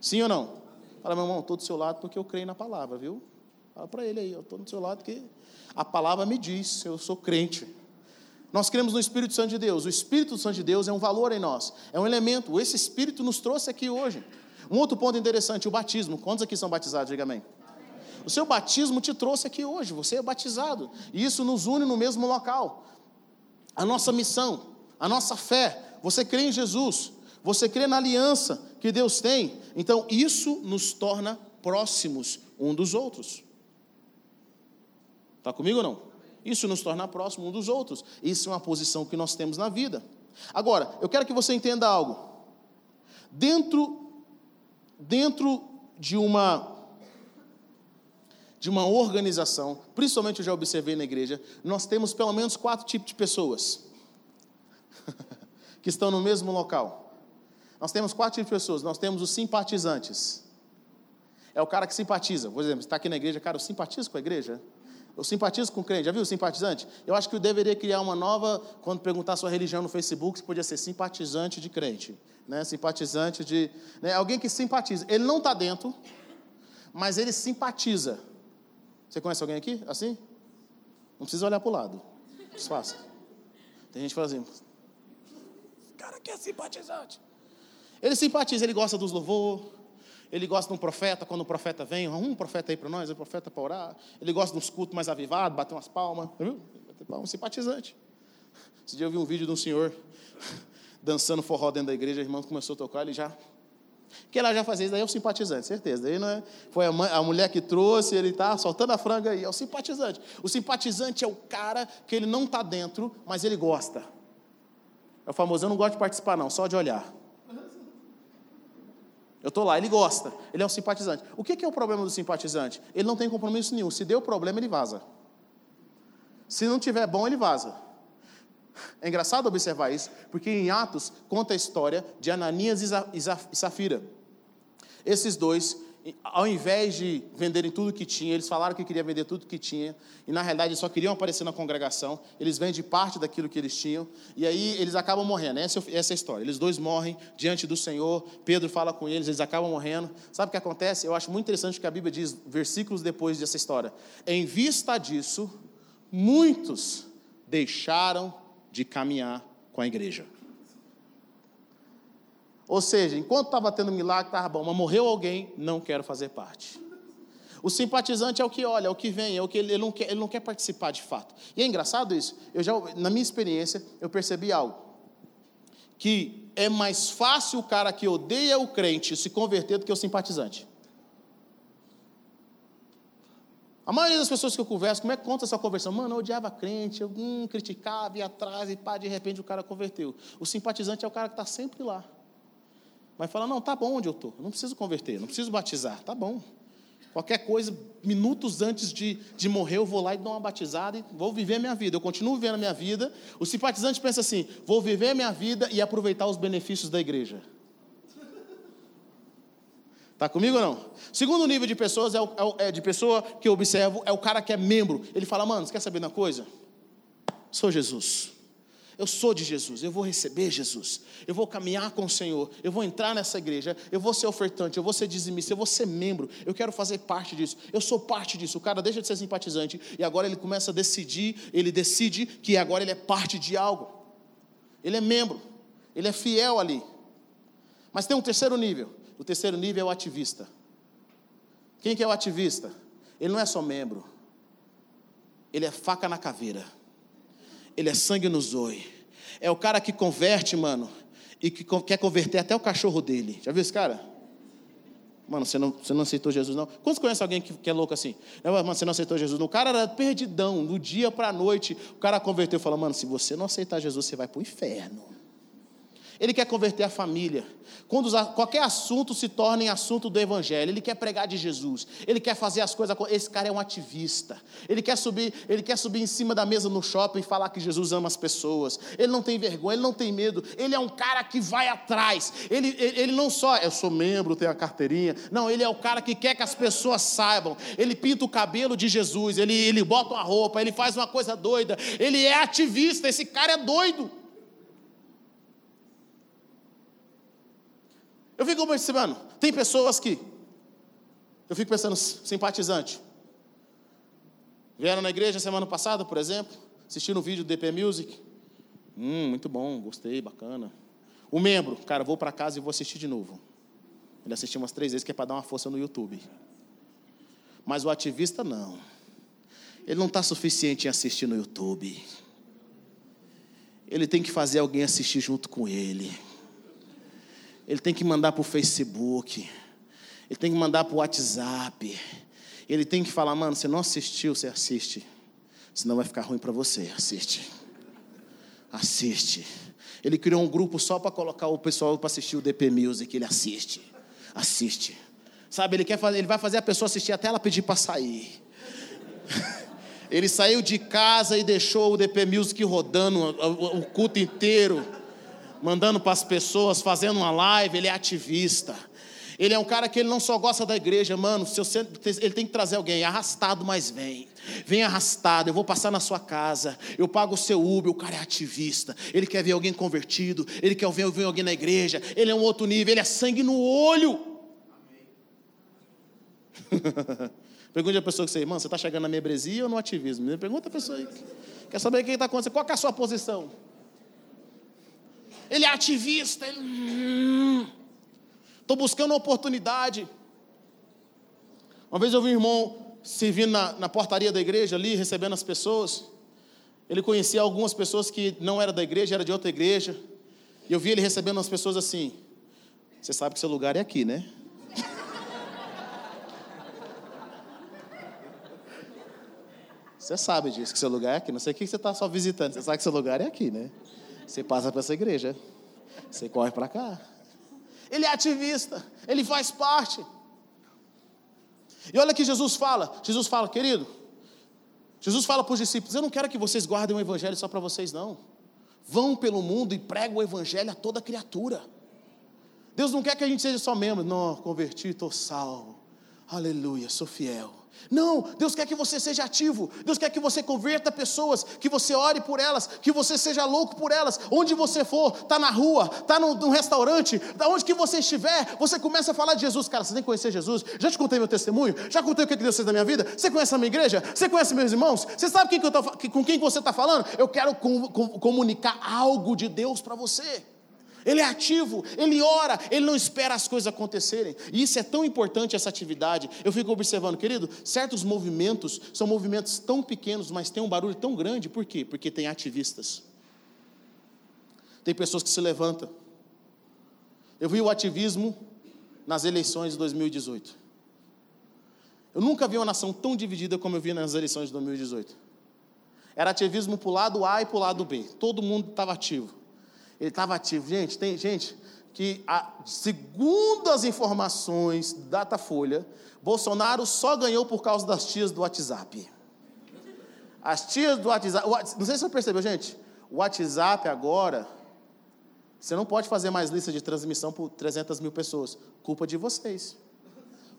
Sim ou não? Fala, meu irmão, estou do seu lado porque eu creio na palavra, viu? Fala para ele aí, eu estou do seu lado porque a palavra me diz, eu sou crente. Nós cremos no Espírito Santo de Deus. O Espírito Santo de Deus é um valor em nós, é um elemento. Esse Espírito nos trouxe aqui hoje. Um outro ponto interessante, o batismo. Quantos aqui são batizados? Diga amém. O seu batismo te trouxe aqui hoje, você é batizado. E isso nos une no mesmo local. A nossa missão, a nossa fé, você crê em Jesus, você crê na aliança que Deus tem. Então, isso nos torna próximos um dos outros. Está comigo ou não? Isso nos torna próximos um dos outros. Isso é uma posição que nós temos na vida. Agora, eu quero que você entenda algo. Dentro, dentro de uma de uma organização, principalmente eu já observei na igreja, nós temos pelo menos quatro tipos de pessoas <laughs> que estão no mesmo local. Nós temos quatro tipos de pessoas. Nós temos os simpatizantes. É o cara que simpatiza. Por exemplo, está aqui na igreja, cara, eu simpatizo com a igreja. Eu simpatizo com o crente. Já viu o simpatizante? Eu acho que eu deveria criar uma nova, quando perguntar sua religião no Facebook, você podia ser simpatizante de crente. Né? Simpatizante de. Né? Alguém que simpatiza. Ele não está dentro, mas ele simpatiza. Você conhece alguém aqui assim? Não precisa olhar para o lado. Fácil. Tem gente fala assim, cara que é simpatizante. Ele simpatiza, ele gosta dos louvor, ele gosta de um profeta, quando o profeta vem, um profeta aí para nós, um profeta para orar. Ele gosta de uns cultos mais avivados, bater umas palmas, viu? Bater palmas, simpatizante. Esse dia eu vi um vídeo de um senhor <laughs> dançando forró dentro da igreja, a irmã começou a tocar, ele já que ela já fazia isso, daí é o simpatizante, certeza. Daí não é, foi a, mãe, a mulher que trouxe, ele está soltando a franga aí, é o simpatizante. O simpatizante é o cara que ele não está dentro, mas ele gosta. É o famoso, eu não gosto de participar não, só de olhar. Eu estou lá, ele gosta, ele é um simpatizante. O que é o problema do simpatizante? Ele não tem compromisso nenhum. Se deu problema, ele vaza. Se não tiver bom, ele vaza. É engraçado observar isso, porque em Atos conta a história de Ananias e Safira. Esses dois, ao invés de venderem tudo que tinham, eles falaram que queriam vender tudo que tinha, e na realidade só queriam aparecer na congregação, eles vendem parte daquilo que eles tinham, e aí eles acabam morrendo. Essa, essa é a história. Eles dois morrem diante do Senhor, Pedro fala com eles, eles acabam morrendo. Sabe o que acontece? Eu acho muito interessante que a Bíblia diz, versículos depois dessa história. Em vista disso, muitos deixaram de caminhar com a igreja. Ou seja, enquanto estava tendo milagre, estava bom, mas morreu alguém, não quero fazer parte. O simpatizante é o que olha, é o que vem, é o que ele, ele, não, quer, ele não quer participar de fato. E é engraçado isso. Eu já, na minha experiência, eu percebi algo. Que é mais fácil o cara que odeia o crente se converter do que o simpatizante. A maioria das pessoas que eu converso, como é que conta essa conversão? Mano, eu odiava crente, eu hum, criticava, ia atrás e pá, de repente o cara converteu. O simpatizante é o cara que está sempre lá. Mas fala, não, tá bom onde eu estou, não preciso converter, não preciso batizar, tá bom. Qualquer coisa, minutos antes de, de morrer, eu vou lá e dou uma batizada e vou viver a minha vida. Eu continuo vivendo a minha vida. O simpatizante pensa assim: vou viver a minha vida e aproveitar os benefícios da igreja. Está comigo ou não? Segundo nível de pessoas, é, o, é, é, de pessoa que eu observo, é o cara que é membro. Ele fala, mano, você quer saber uma coisa? Sou Jesus. Eu sou de Jesus, eu vou receber Jesus, eu vou caminhar com o Senhor, eu vou entrar nessa igreja, eu vou ser ofertante, eu vou ser dizimista, eu vou ser membro, eu quero fazer parte disso, eu sou parte disso. O cara deixa de ser simpatizante e agora ele começa a decidir, ele decide que agora ele é parte de algo. Ele é membro. Ele é fiel ali. Mas tem um terceiro nível. O terceiro nível é o ativista. Quem que é o ativista? Ele não é só membro. Ele é faca na caveira. Ele é sangue no zoe. É o cara que converte, mano, e que quer converter até o cachorro dele. Já viu esse cara? Mano, você não, você não aceitou Jesus, não? Quantos conhecem alguém que, que é louco assim? Não, mano, você não aceitou Jesus? O cara era perdidão, do dia para a noite. O cara converteu e falou: Mano, se você não aceitar Jesus, você vai para o inferno. Ele quer converter a família. Quando qualquer assunto se torna em assunto do Evangelho, ele quer pregar de Jesus, ele quer fazer as coisas. Esse cara é um ativista. Ele quer subir, ele quer subir em cima da mesa no shopping e falar que Jesus ama as pessoas. Ele não tem vergonha, ele não tem medo. Ele é um cara que vai atrás. Ele, ele, ele não só, eu sou membro, tenho a carteirinha. Não, ele é o cara que quer que as pessoas saibam. Ele pinta o cabelo de Jesus, ele, ele bota uma roupa, ele faz uma coisa doida. Ele é ativista, esse cara é doido. Eu fico observando, tem pessoas que, eu fico pensando, simpatizante. Vieram na igreja semana passada, por exemplo, assistiram um vídeo do DP Music. Hum, muito bom, gostei, bacana. O membro, cara, vou para casa e vou assistir de novo. Ele assistiu umas três vezes que é para dar uma força no YouTube. Mas o ativista não. Ele não está suficiente em assistir no YouTube. Ele tem que fazer alguém assistir junto com ele ele tem que mandar para o Facebook, ele tem que mandar para o WhatsApp, ele tem que falar, mano, você não assistiu, você assiste, senão vai ficar ruim para você, assiste, assiste. Ele criou um grupo só para colocar o pessoal para assistir o DP Music, ele assiste, assiste. Sabe, ele, quer fazer, ele vai fazer a pessoa assistir até ela pedir para sair. <laughs> Ele saiu de casa e deixou o DP Music rodando o culto inteiro mandando para as pessoas, fazendo uma live, ele é ativista. Ele é um cara que ele não só gosta da igreja, mano. ele tem que trazer alguém arrastado, mas vem. Vem arrastado, eu vou passar na sua casa, eu pago o seu Uber, o cara é ativista, ele quer ver alguém convertido, ele quer ver, ver alguém na igreja, ele é um outro nível, ele é sangue no olho. <laughs> Pergunte a pessoa que você, irmão, você está chegando na membresia ou no ativismo? Pergunta a pessoa aí. Quer saber o que está acontecendo? Qual é a sua posição? Ele é ativista. Estou hum, buscando uma oportunidade. Uma vez eu vi um irmão servindo na, na portaria da igreja ali, recebendo as pessoas. Ele conhecia algumas pessoas que não era da igreja, era de outra igreja. E eu vi ele recebendo as pessoas assim. Você sabe que seu lugar é aqui, né? <laughs> Você sabe disso, que seu lugar é aqui. Não sei o que você está só visitando. Você sabe que seu lugar é aqui, né? Você passa para essa igreja. Você corre para cá. Ele é ativista, ele faz parte. E olha que Jesus fala: Jesus fala, querido, Jesus fala para os discípulos: Eu não quero que vocês guardem o evangelho só para vocês, não. Vão pelo mundo e pregam o evangelho a toda criatura. Deus não quer que a gente seja só membro. Não, converti, estou salvo. Aleluia, sou fiel. Não, Deus quer que você seja ativo. Deus quer que você converta pessoas, que você ore por elas, que você seja louco por elas. Onde você for, está na rua, está no, no, restaurante, da onde que você estiver, você começa a falar de Jesus. Cara, você tem que conhecer Jesus. Já te contei meu testemunho? Já contei o que Deus fez na minha vida? Você conhece a minha igreja? Você conhece meus irmãos? Você sabe quem que eu tô, com quem você está falando? Eu quero com, com, comunicar algo de Deus para você. Ele é ativo, ele ora, ele não espera as coisas acontecerem. E isso é tão importante, essa atividade. Eu fico observando, querido, certos movimentos são movimentos tão pequenos, mas tem um barulho tão grande. Por quê? Porque tem ativistas. Tem pessoas que se levantam. Eu vi o ativismo nas eleições de 2018. Eu nunca vi uma nação tão dividida como eu vi nas eleições de 2018. Era ativismo para o lado A e para o lado B. Todo mundo estava ativo. Ele estava ativo. Gente, tem gente que, segundo as informações da Datafolha, Bolsonaro só ganhou por causa das tias do WhatsApp. As tias do WhatsApp. Não sei se você percebeu, gente. O WhatsApp agora. Você não pode fazer mais lista de transmissão por 300 mil pessoas. Culpa de vocês.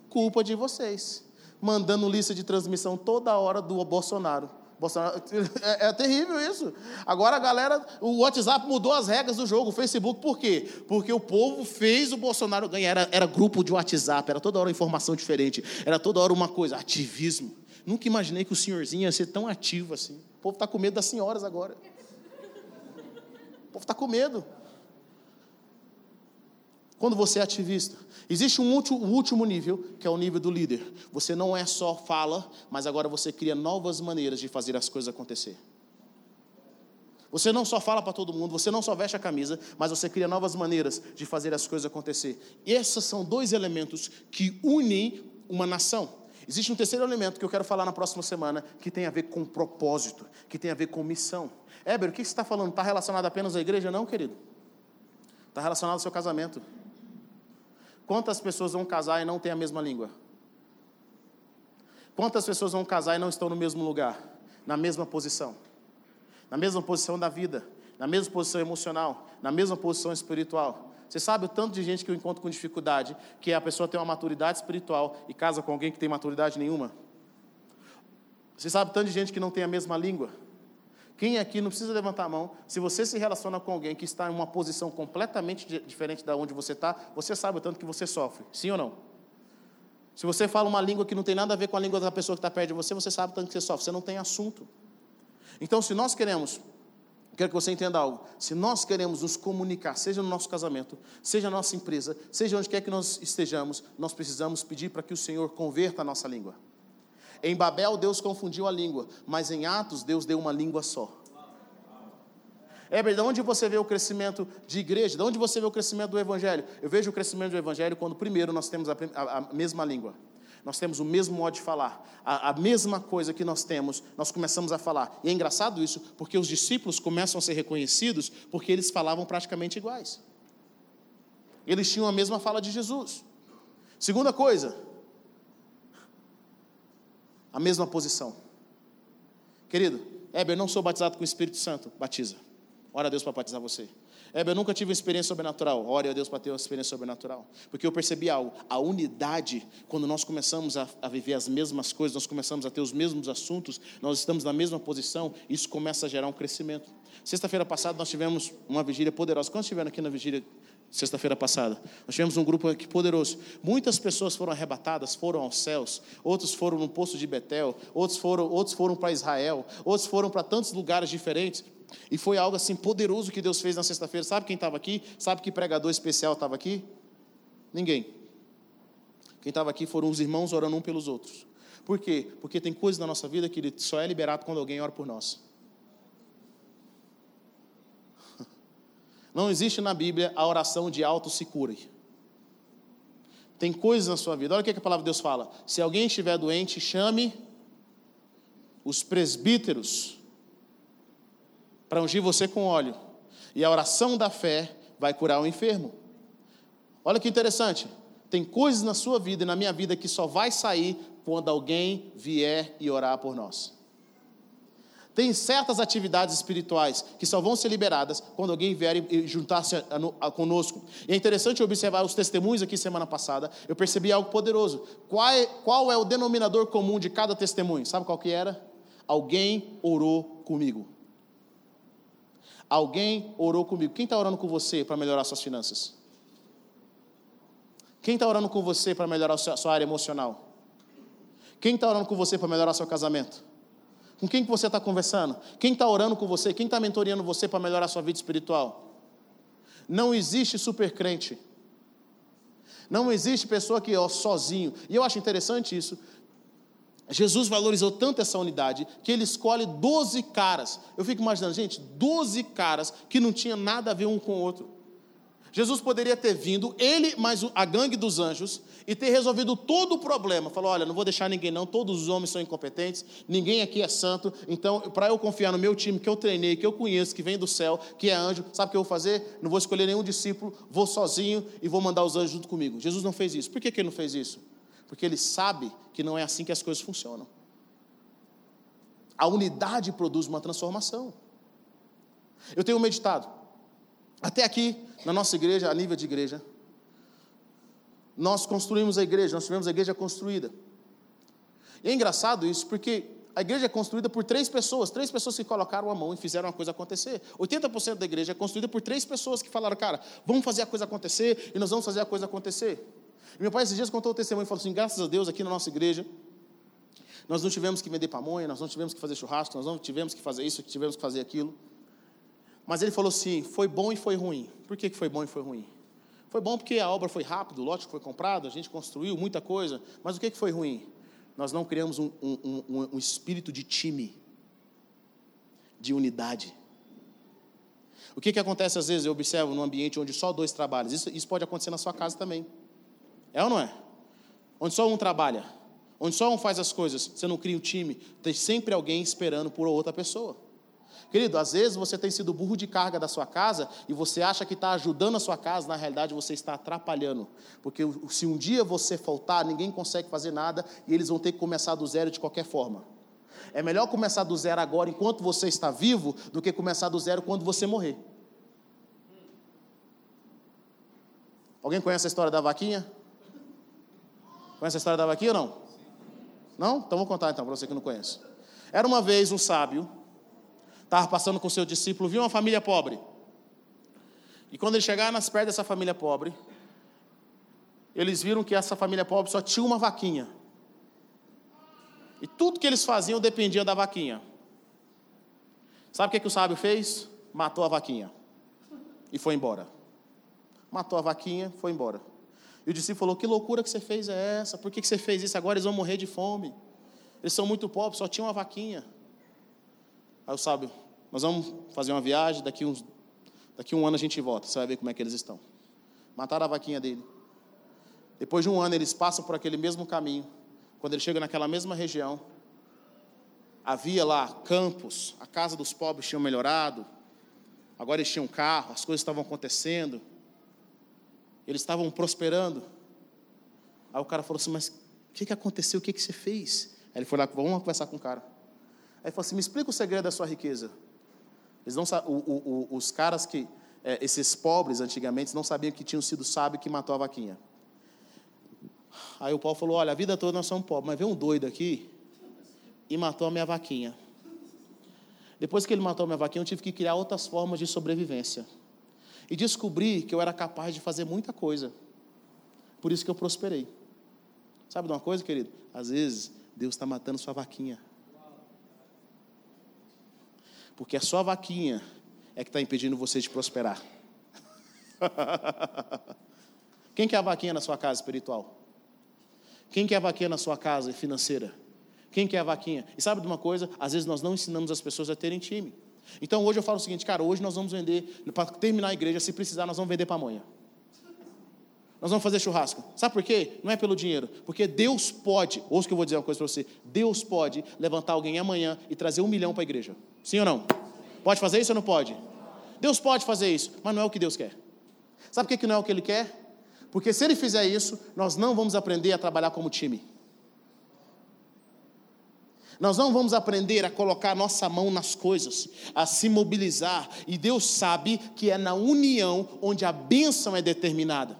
Culpa de vocês. Mandando lista de transmissão toda hora do Bolsonaro. Bolsonaro, <laughs> é, é, terrível isso. Agora a galera, o WhatsApp mudou as regras do jogo, o Facebook, por quê? Porque o povo fez o Bolsonaro ganhar. Era, era grupo de WhatsApp, era toda hora informação diferente, era toda hora uma coisa, ativismo. Nunca imaginei que o senhorzinho ia ser tão ativo assim. O povo está com medo das senhoras agora. O povo está com medo. Quando você é ativista, existe um último nível, que é o nível do líder. Você não é só fala, mas agora você cria novas maneiras de fazer as coisas acontecer. Você não só fala para todo mundo, você não só veste a camisa, mas você cria novas maneiras de fazer as coisas acontecer. Esses são dois elementos que unem uma nação. Existe um terceiro elemento que eu quero falar na próxima semana, que tem a ver com propósito, que tem a ver com missão. Éber, o que você está falando? Está relacionado apenas à igreja? Não, querido. Está relacionado ao seu casamento. Quantas pessoas vão casar e não têm a mesma língua? Quantas pessoas vão casar e não estão no mesmo lugar, na mesma posição? Na mesma posição da vida, na mesma posição emocional, na mesma posição espiritual. Você sabe o tanto de gente que eu encontro com dificuldade, que a pessoa tem uma maturidade espiritual e casa com alguém que tem maturidade nenhuma? Você sabe o tanto de gente que não tem a mesma língua? Quem aqui não precisa levantar a mão, se você se relaciona com alguém que está em uma posição completamente diferente da onde você está, você sabe o tanto que você sofre, sim ou não? Se você fala uma língua que não tem nada a ver com a língua da pessoa que está perto de você, você sabe o tanto que você sofre, você não tem assunto. Então, se nós queremos, quero que você entenda algo, se nós queremos nos comunicar, seja no nosso casamento, seja na nossa empresa, seja onde quer que nós estejamos, nós precisamos pedir para que o Senhor converta a nossa língua. Em Babel, Deus confundiu a língua, mas em Atos, Deus deu uma língua só. Heber, de onde você vê o crescimento de igreja? De onde você vê o crescimento do Evangelho? Eu vejo o crescimento do Evangelho quando, primeiro, nós temos a, a, a mesma língua. Nós temos o mesmo modo de falar. A, a, mesma coisa que nós temos, nós começamos a falar. E é engraçado isso, porque os discípulos começam a ser reconhecidos porque eles falavam praticamente iguais. Eles tinham a mesma fala de Jesus. Segunda coisa, a mesma posição. Querido, Heber, não sou batizado com o Espírito Santo. Batiza. Ora a Deus para batizar você. Heber, eu nunca tive uma experiência sobrenatural. Ore a Deus para ter uma experiência sobrenatural. Porque eu percebi algo. A unidade, quando nós começamos a, a, viver as mesmas coisas, nós começamos a ter os mesmos assuntos, nós estamos na mesma posição, isso começa a gerar um crescimento. Sexta-feira passada nós tivemos uma vigília poderosa. Quantos estiveram aqui na vigília sexta-feira passada. Nós tivemos um grupo aqui poderoso. Muitas pessoas foram arrebatadas, foram aos céus. Outros foram no poço de Betel. Outros foram, outros foram para Israel. Outros foram para tantos lugares diferentes. E foi algo assim poderoso que Deus fez na sexta-feira. Sabe quem estava aqui? Sabe que pregador especial estava aqui? Ninguém. Quem estava aqui foram os irmãos orando um pelos outros. Por quê? Porque tem coisas na nossa vida que só é liberado quando alguém ora por nós. Não existe na Bíblia a oração de auto se cure. Tem coisas na sua vida. Olha o que a palavra de Deus fala. Se alguém estiver doente, chame os presbíteros para ungir você com óleo. E a oração da fé vai curar o enfermo. Olha que interessante. Tem coisas na sua vida e na minha vida que só vai sair quando alguém vier e orar por nós. Tem certas atividades espirituais que só vão ser liberadas quando alguém vier e juntar-se conosco. E é interessante observar os testemunhos aqui semana passada. Eu percebi algo poderoso. Qual é, qual é o denominador comum de cada testemunho? Sabe qual que era? Alguém orou comigo. Alguém orou comigo. Quem está orando com você para melhorar suas finanças? Quem está orando com você para melhorar sua área emocional? Quem está orando com você para melhorar seu casamento? Com quem que você está conversando? Quem está orando com você? Quem está mentoreando você para melhorar a sua vida espiritual? Não existe super crente. Não existe pessoa que é sozinho. E eu acho interessante isso. Jesus valorizou tanto essa unidade que ele escolhe 12 caras. Eu fico imaginando, gente, 12 caras que não tinham nada a ver um com o outro. Jesus poderia ter vindo, ele mais a gangue dos anjos, e ter resolvido todo o problema. Falou: olha, não vou deixar ninguém, não, todos os homens são incompetentes, ninguém aqui é santo, então, para eu confiar no meu time que eu treinei, que eu conheço, que vem do céu, que é anjo, sabe o que eu vou fazer? Não vou escolher nenhum discípulo, vou sozinho e vou mandar os anjos junto comigo. Jesus não fez isso. Por que, que ele não fez isso? Porque ele sabe que não é assim que as coisas funcionam. A unidade produz uma transformação. Eu tenho meditado. Até aqui, na nossa igreja, a nível de igreja, nós construímos a igreja, nós tivemos a igreja construída. E é engraçado isso, porque a igreja é construída por três pessoas, três pessoas que colocaram a mão e fizeram a coisa acontecer. 80% da igreja é construída por três pessoas que falaram, cara, vamos fazer a coisa acontecer e nós vamos fazer a coisa acontecer. E meu pai esses dias contou o testemunho e falou assim: graças a Deus, aqui na nossa igreja, nós não tivemos que vender pamonha, nós não tivemos que fazer churrasco, nós não tivemos que fazer isso, tivemos que fazer aquilo. Mas ele falou assim: foi bom e foi ruim. Por que foi bom e foi ruim? Foi bom porque a obra foi rápido, o lote foi comprado, a gente construiu muita coisa. Mas o que foi ruim? Nós não criamos um, um, um, um espírito de time, de unidade. O que, que acontece às vezes, eu observo num ambiente onde só dois trabalham? Isso, isso pode acontecer na sua casa também. É ou não é? Onde só um trabalha, onde só um faz as coisas, você não cria um time, tem sempre alguém esperando por outra pessoa. Querido, às vezes você tem sido burro de carga da sua casa e você acha que está ajudando a sua casa, na realidade você está atrapalhando. Porque se um dia você faltar, ninguém consegue fazer nada e eles vão ter que começar do zero de qualquer forma. É melhor começar do zero agora enquanto você está vivo do que começar do zero quando você morrer. Alguém conhece a história da vaquinha? Conhece a história da vaquinha ou não? Não? Então vou contar então para você que não conhece. Era uma vez um sábio estava passando com seu discípulo, viu uma família pobre. E quando ele chegaram nas perto dessa família pobre, eles viram que essa família pobre só tinha uma vaquinha. E tudo que eles faziam dependia da vaquinha. Sabe o que, que o sábio fez? Matou a vaquinha. E foi embora. Matou a vaquinha, foi embora. E o discípulo falou: Que loucura que você fez é essa? Por que, que você fez isso? Agora eles vão morrer de fome. Eles são muito pobres, só tinham uma vaquinha. Aí o sábio, nós vamos fazer uma viagem, daqui, uns, daqui um ano a gente volta, você vai ver como é que eles estão. Mataram a vaquinha dele. Depois de um ano, eles passam por aquele mesmo caminho. Quando ele chega naquela mesma região, havia lá campos, a casa dos pobres tinha melhorado, agora eles tinham carro, as coisas estavam acontecendo, eles estavam prosperando. Aí o cara falou assim: Mas o que, que aconteceu? O que, que você fez? Aí ele foi lá, vamos conversar com o cara. Aí falou assim: Me explica o segredo da sua riqueza. Eles não, o, o, o, os caras que, é, esses pobres antigamente, não sabiam que tinham sido sábio que matou a vaquinha. Aí o Paulo falou: Olha, a vida toda nós somos pobres, mas veio um doido aqui e matou a minha vaquinha. Depois que ele matou a minha vaquinha, eu tive que criar outras formas de sobrevivência. E descobri que eu era capaz de fazer muita coisa. Por isso que eu prosperei. Sabe de uma coisa, querido? Às vezes, Deus está matando sua vaquinha. Porque a sua vaquinha é que está impedindo você de prosperar. <laughs> Quem quer a vaquinha na sua casa espiritual? Quem quer a vaquinha na sua casa financeira? Quem quer a vaquinha? E sabe de uma coisa? Às vezes nós não ensinamos as pessoas a terem time. Então hoje eu falo o seguinte, cara, hoje nós vamos vender, para terminar a igreja, se precisar, nós vamos vender pamonha. Nós vamos fazer churrasco. Sabe por quê? Não é pelo dinheiro. Porque Deus pode, ouça que eu vou dizer uma coisa para você: Deus pode levantar alguém amanhã e trazer um milhão para a igreja. Sim ou não? Pode fazer isso ou não pode? Deus pode fazer isso, mas não é o que Deus quer. Sabe por que não é o que Ele quer? Porque se Ele fizer isso, nós não vamos aprender a trabalhar como time. Nós não vamos aprender a colocar nossa mão nas coisas, a se mobilizar. E Deus sabe que é na união onde a bênção é determinada.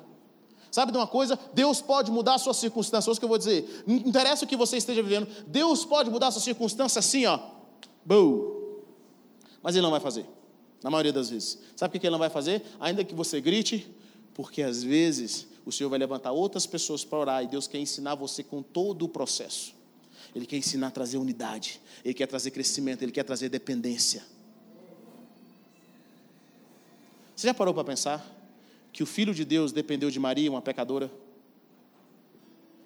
Sabe de uma coisa? Deus pode mudar a sua circunstância. É que eu vou dizer. Não interessa o que você esteja vivendo. Deus pode mudar a sua circunstância assim, ó. Boom. Mas Ele não vai fazer. Na maioria das vezes. Sabe o que Ele não vai fazer? Ainda que você grite, porque às vezes o Senhor vai levantar outras pessoas para orar e Deus quer ensinar você com todo o processo. Ele quer ensinar a trazer unidade. Ele quer trazer crescimento. Ele quer trazer dependência. Você já parou para pensar? que o Filho de Deus dependeu de Maria, uma pecadora?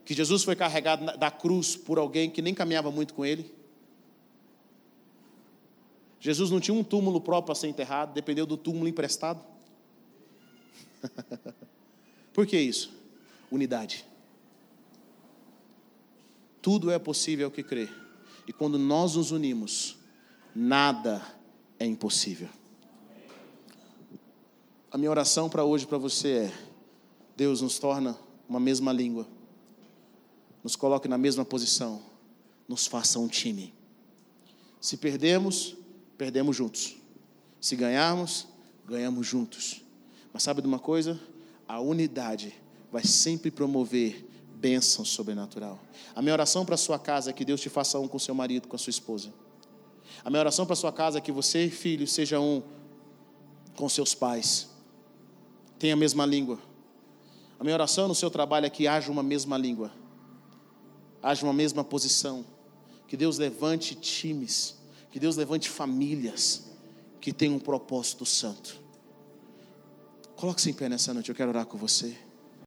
Que Jesus foi carregado da cruz por alguém que nem caminhava muito com ele? Jesus não tinha um túmulo próprio para ser enterrado, dependeu do túmulo emprestado? <laughs> por que isso? Unidade. Tudo é possível ao que crê. E quando nós nos unimos, nada é impossível. A minha oração para hoje para você é: Deus nos torna uma mesma língua, nos coloque na mesma posição, nos faça um time. Se perdemos, perdemos juntos. Se ganharmos, ganhamos juntos. Mas sabe de uma coisa? A unidade vai sempre promover bênção sobrenatural. A minha oração para sua casa é que Deus te faça um com seu marido, com a sua esposa. A minha oração para sua casa é que você, filho, seja um com seus pais tem a mesma língua. A minha oração no seu trabalho é que haja uma mesma língua, haja uma mesma posição. Que Deus levante times, que Deus levante famílias, que tem um propósito santo. Coloque-se em pé nessa noite, eu quero orar com você.